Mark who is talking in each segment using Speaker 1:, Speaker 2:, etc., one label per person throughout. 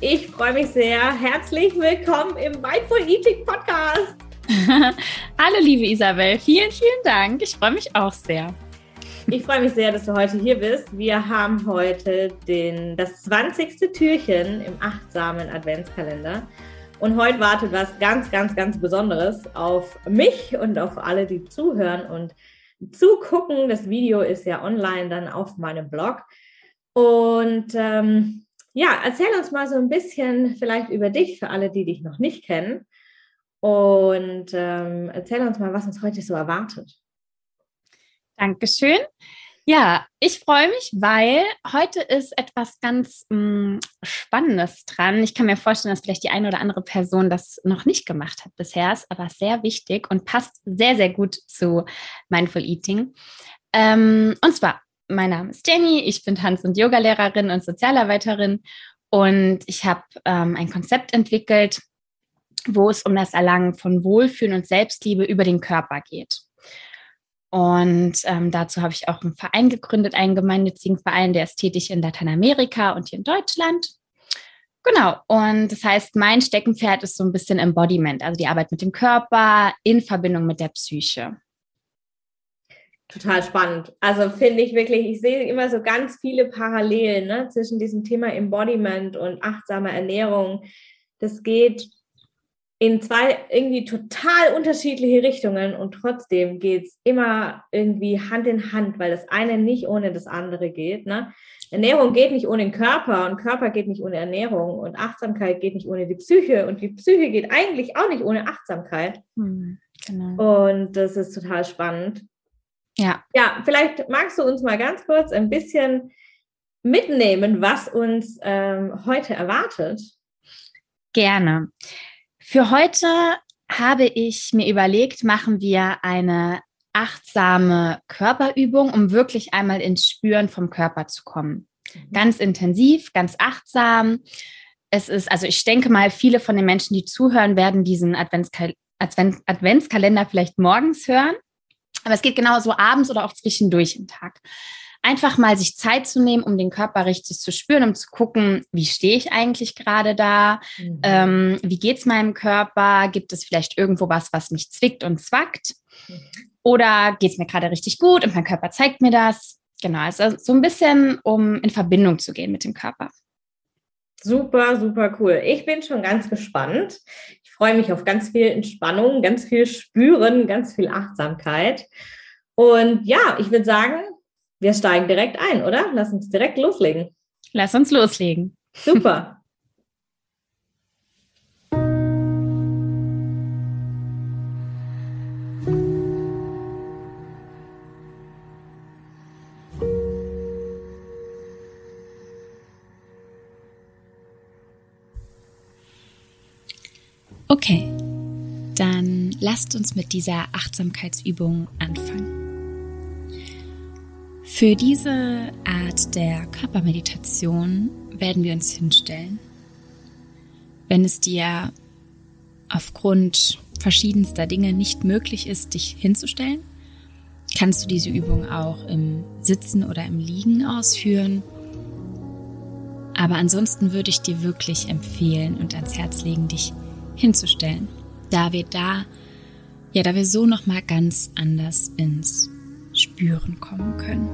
Speaker 1: Ich freue mich sehr. Herzlich willkommen im Mindful Eating Podcast.
Speaker 2: Hallo, liebe Isabel. Vielen, vielen Dank. Ich freue mich auch sehr.
Speaker 1: Ich freue mich sehr, dass du heute hier bist. Wir haben heute den, das 20. Türchen im achtsamen Adventskalender. Und heute wartet was ganz, ganz, ganz Besonderes auf mich und auf alle, die zuhören und zugucken. Das Video ist ja online dann auf meinem Blog. Und ähm, ja, erzähl uns mal so ein bisschen vielleicht über dich für alle, die dich noch nicht kennen. Und ähm, erzähl uns mal, was uns heute so erwartet.
Speaker 2: Dankeschön. Ja, ich freue mich, weil heute ist etwas ganz mh, mm, Spannendes dran. Ich kann mir vorstellen, dass vielleicht die eine oder andere Person das noch nicht gemacht hat bisher, ist aber sehr wichtig und passt sehr, sehr gut zu Mindful Eating. Ähm, und zwar mein Name ist Jenny, ich bin Tanz- und Yogalehrerin und Sozialarbeiterin und ich habe ähm, ein Konzept entwickelt, wo es um das Erlangen von Wohlfühlen und Selbstliebe über den Körper geht. Und ähm, dazu habe ich auch einen Verein gegründet, einen gemeinnützigen Verein, der ist tätig in Lateinamerika und hier in Deutschland. Genau, und das heißt, mein Steckenpferd ist so ein bisschen Embodiment, also die Arbeit mit dem Körper in Verbindung mit der Psyche.
Speaker 1: Total spannend. Also finde ich wirklich, ich sehe immer so ganz viele Parallelen ne, zwischen diesem Thema Embodiment und achtsamer Ernährung. Das geht in zwei irgendwie total unterschiedliche Richtungen und trotzdem geht es immer irgendwie Hand in Hand, weil das eine nicht ohne das andere geht. Ne? Ernährung geht nicht ohne den Körper und Körper geht nicht ohne Ernährung und Achtsamkeit geht nicht ohne die Psyche und die Psyche geht eigentlich auch nicht ohne Achtsamkeit. Hm, genau. Und das ist total spannend. Ja. Ja, vielleicht magst du uns mal ganz kurz ein bisschen mitnehmen, was uns ähm, heute erwartet.
Speaker 2: Gerne. Für heute habe ich mir überlegt, machen wir eine achtsame Körperübung, um wirklich einmal ins Spüren vom Körper zu kommen. Mhm. Ganz intensiv, ganz achtsam. Es ist, also ich denke mal, viele von den Menschen, die zuhören, werden diesen Adventskal Advent Adventskalender vielleicht morgens hören. Aber es geht genauso abends oder auch zwischendurch im Tag. Einfach mal sich Zeit zu nehmen, um den Körper richtig zu spüren, um zu gucken, wie stehe ich eigentlich gerade da? Mhm. Ähm, wie geht es meinem Körper? Gibt es vielleicht irgendwo was, was mich zwickt und zwackt? Mhm. Oder geht es mir gerade richtig gut und mein Körper zeigt mir das? Genau, also so ein bisschen, um in Verbindung zu gehen mit dem Körper.
Speaker 1: Super, super cool. Ich bin schon ganz gespannt freue mich auf ganz viel Entspannung, ganz viel Spüren, ganz viel Achtsamkeit. Und ja, ich würde sagen, wir steigen direkt ein, oder? Lass uns direkt loslegen.
Speaker 2: Lass uns loslegen.
Speaker 1: Super.
Speaker 2: lasst uns mit dieser Achtsamkeitsübung anfangen. Für diese Art der Körpermeditation werden wir uns hinstellen. Wenn es dir aufgrund verschiedenster Dinge nicht möglich ist, dich hinzustellen, kannst du diese Übung auch im Sitzen oder im Liegen ausführen. Aber ansonsten würde ich dir wirklich empfehlen und ans Herz legen, dich hinzustellen, da wir da, ja, da wir so noch mal ganz anders ins Spüren kommen können.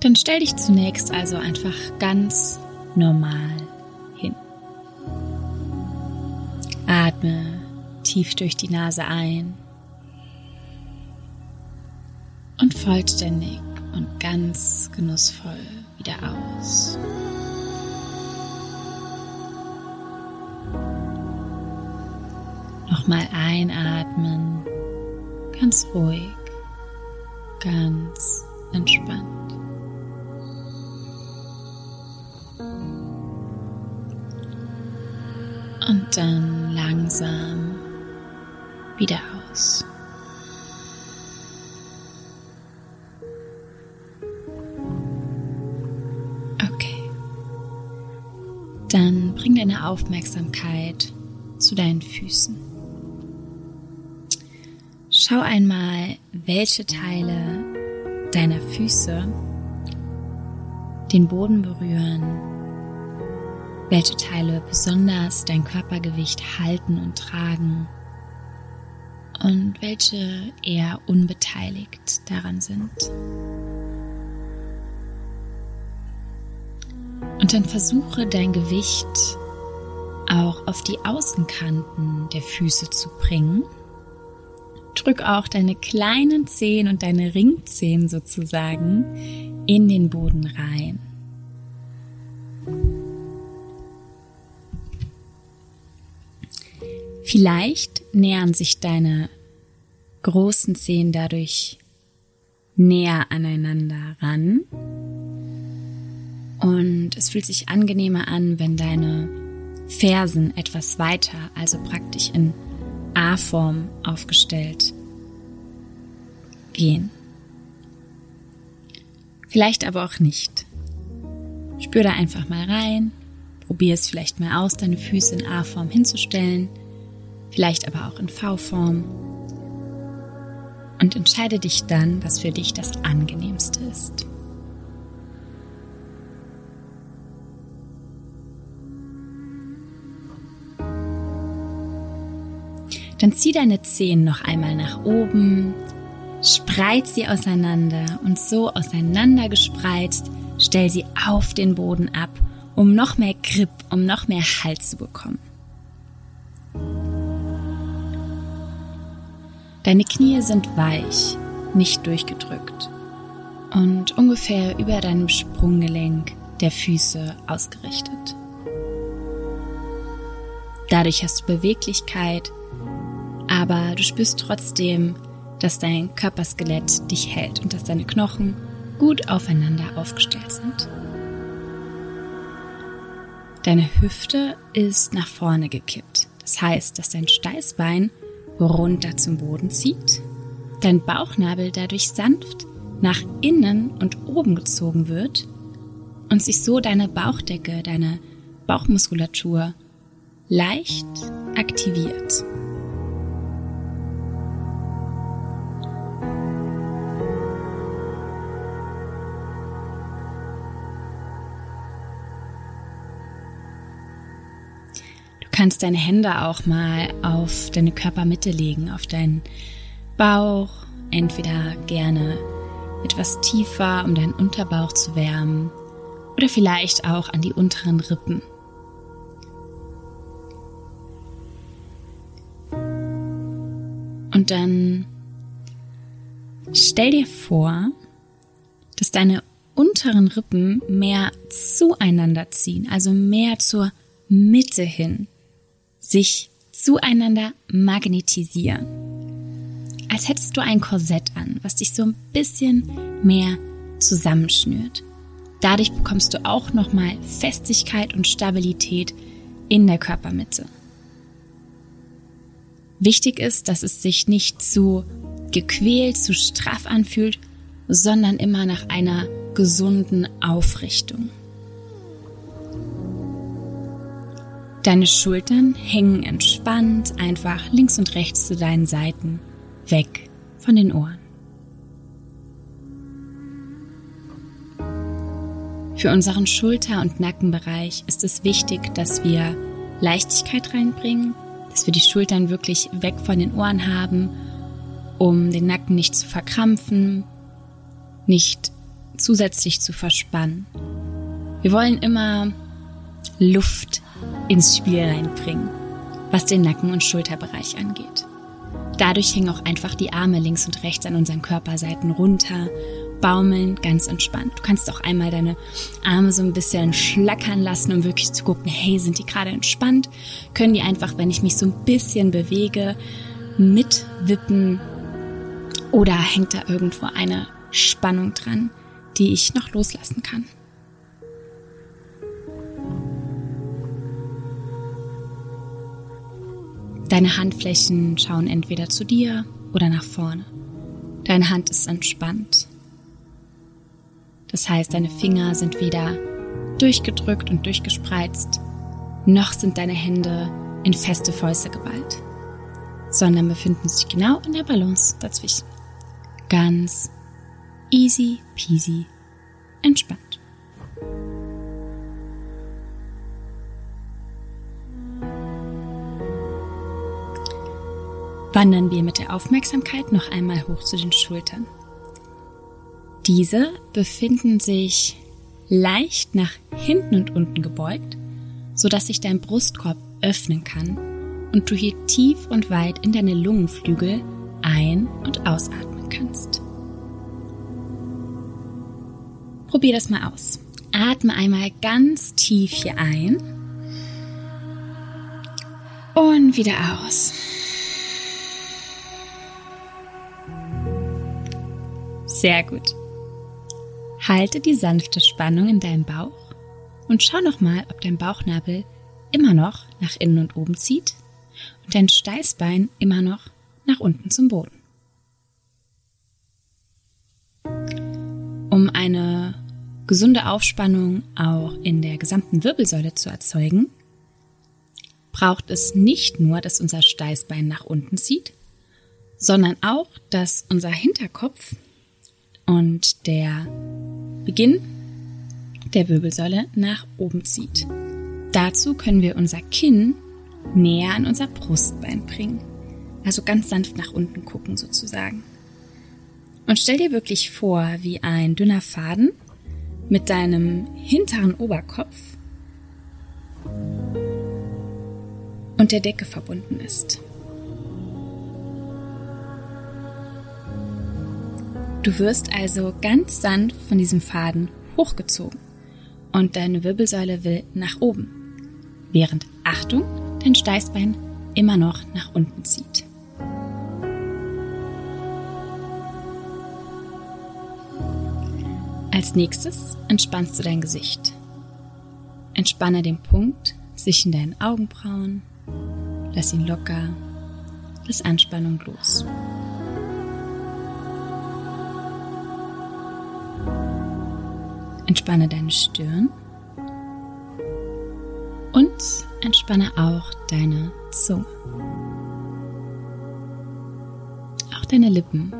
Speaker 2: Dann stell dich zunächst also einfach ganz normal hin. Atme tief durch die Nase ein und vollständig und ganz genussvoll wieder aus. Nochmal einatmen, ganz ruhig, ganz entspannt. Und dann langsam wieder aus. Okay. Dann bring deine Aufmerksamkeit zu deinen Füßen. Schau einmal, welche Teile deiner Füße den Boden berühren, welche Teile besonders dein Körpergewicht halten und tragen und welche eher unbeteiligt daran sind. Und dann versuche dein Gewicht auch auf die Außenkanten der Füße zu bringen. Drück auch deine kleinen Zehen und deine Ringzehen sozusagen in den Boden rein. Vielleicht nähern sich deine großen Zehen dadurch näher aneinander ran. Und es fühlt sich angenehmer an, wenn deine Fersen etwas weiter, also praktisch in A-Form aufgestellt gehen. Vielleicht aber auch nicht. Spür da einfach mal rein, probier es vielleicht mal aus, deine Füße in A-Form hinzustellen vielleicht aber auch in V-Form. Und entscheide dich dann, was für dich das angenehmste ist. Dann zieh deine Zehen noch einmal nach oben, spreiz sie auseinander und so auseinander gespreizt, stell sie auf den Boden ab, um noch mehr Grip, um noch mehr Halt zu bekommen. Deine Knie sind weich, nicht durchgedrückt und ungefähr über deinem Sprunggelenk der Füße ausgerichtet. Dadurch hast du Beweglichkeit, aber du spürst trotzdem, dass dein Körperskelett dich hält und dass deine Knochen gut aufeinander aufgestellt sind. Deine Hüfte ist nach vorne gekippt. Das heißt, dass dein Steißbein runter zum Boden zieht, dein Bauchnabel dadurch sanft nach innen und oben gezogen wird und sich so deine Bauchdecke, deine Bauchmuskulatur leicht aktiviert. Kannst deine Hände auch mal auf deine Körpermitte legen, auf deinen Bauch, entweder gerne etwas tiefer, um deinen Unterbauch zu wärmen, oder vielleicht auch an die unteren Rippen. Und dann stell dir vor, dass deine unteren Rippen mehr zueinander ziehen, also mehr zur Mitte hin sich zueinander magnetisieren. Als hättest du ein Korsett an, was dich so ein bisschen mehr zusammenschnürt. Dadurch bekommst du auch nochmal Festigkeit und Stabilität in der Körpermitte. Wichtig ist, dass es sich nicht zu gequält, zu straff anfühlt, sondern immer nach einer gesunden Aufrichtung. Deine Schultern hängen entspannt einfach links und rechts zu deinen Seiten, weg von den Ohren. Für unseren Schulter- und Nackenbereich ist es wichtig, dass wir Leichtigkeit reinbringen, dass wir die Schultern wirklich weg von den Ohren haben, um den Nacken nicht zu verkrampfen, nicht zusätzlich zu verspannen. Wir wollen immer Luft ins Spiel reinbringen. was den Nacken- und Schulterbereich angeht. Dadurch hängen auch einfach die Arme links und rechts an unseren Körperseiten runter, baumeln ganz entspannt. Du kannst auch einmal deine Arme so ein bisschen schlackern lassen, um wirklich zu gucken, hey, sind die gerade entspannt? Können die einfach, wenn ich mich so ein bisschen bewege, mitwippen? Oder hängt da irgendwo eine Spannung dran, die ich noch loslassen kann? Deine Handflächen schauen entweder zu dir oder nach vorne. Deine Hand ist entspannt. Das heißt, deine Finger sind weder durchgedrückt und durchgespreizt, noch sind deine Hände in feste Fäuste geballt, sondern befinden sich genau in der Balance dazwischen. Ganz easy peasy entspannt. Wandern wir mit der Aufmerksamkeit noch einmal hoch zu den Schultern. Diese befinden sich leicht nach hinten und unten gebeugt, sodass sich dein Brustkorb öffnen kann und du hier tief und weit in deine Lungenflügel ein- und ausatmen kannst. Probier das mal aus. Atme einmal ganz tief hier ein und wieder aus. Sehr gut. Halte die sanfte Spannung in deinem Bauch und schau nochmal, ob dein Bauchnabel immer noch nach innen und oben zieht und dein Steißbein immer noch nach unten zum Boden. Um eine gesunde Aufspannung auch in der gesamten Wirbelsäule zu erzeugen, braucht es nicht nur, dass unser Steißbein nach unten zieht, sondern auch, dass unser Hinterkopf und der Beginn der Wirbelsäule nach oben zieht. Dazu können wir unser Kinn näher an unser Brustbein bringen. Also ganz sanft nach unten gucken sozusagen. Und stell dir wirklich vor, wie ein dünner Faden mit deinem hinteren Oberkopf und der Decke verbunden ist. Du wirst also ganz sanft von diesem Faden hochgezogen und deine Wirbelsäule will nach oben, während Achtung, dein Steißbein immer noch nach unten zieht. Als nächstes entspannst du dein Gesicht. Entspanne den Punkt zwischen deinen Augenbrauen, lass ihn locker, lass Anspannung los. Entspanne deine Stirn und entspanne auch deine Zunge. Auch deine Lippen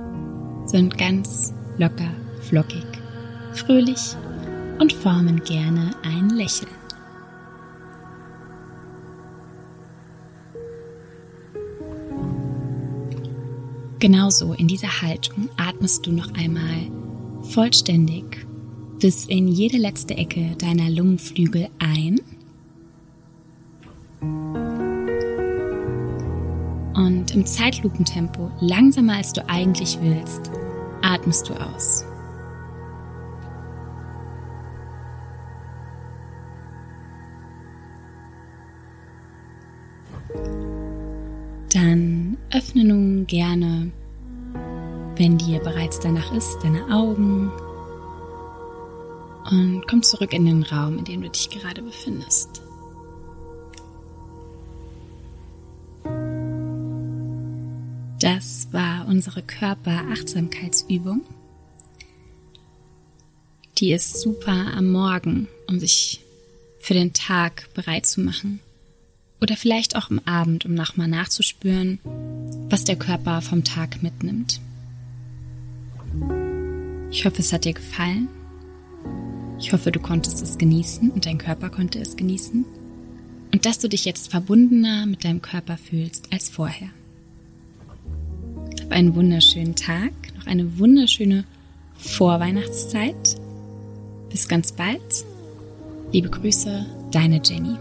Speaker 2: sind ganz locker, flockig, fröhlich und formen gerne ein Lächeln. Genauso in dieser Haltung atmest du noch einmal vollständig bis in jede letzte Ecke deiner Lungenflügel ein. Und im Zeitlupentempo, langsamer als du eigentlich willst, atmest du aus. Dann öffne nun gerne, wenn dir bereits danach ist, deine Augen und komm zurück in den Raum, in dem du dich gerade befindest. Das war unsere Körperachtsamkeitsübung. Die ist super am Morgen, um sich für den Tag bereit zu machen. Oder vielleicht auch am Abend, um nochmal nachzuspüren, was der Körper vom Tag mitnimmt. Ich hoffe, es hat dir gefallen ich hoffe, du konntest es genießen und dein Körper konnte es genießen und dass du dich jetzt verbundener mit deinem Körper fühlst als vorher. Hab einen wunderschönen Tag, noch eine wunderschöne Vorweihnachtszeit. Bis ganz bald. Liebe Grüße, deine Jenny.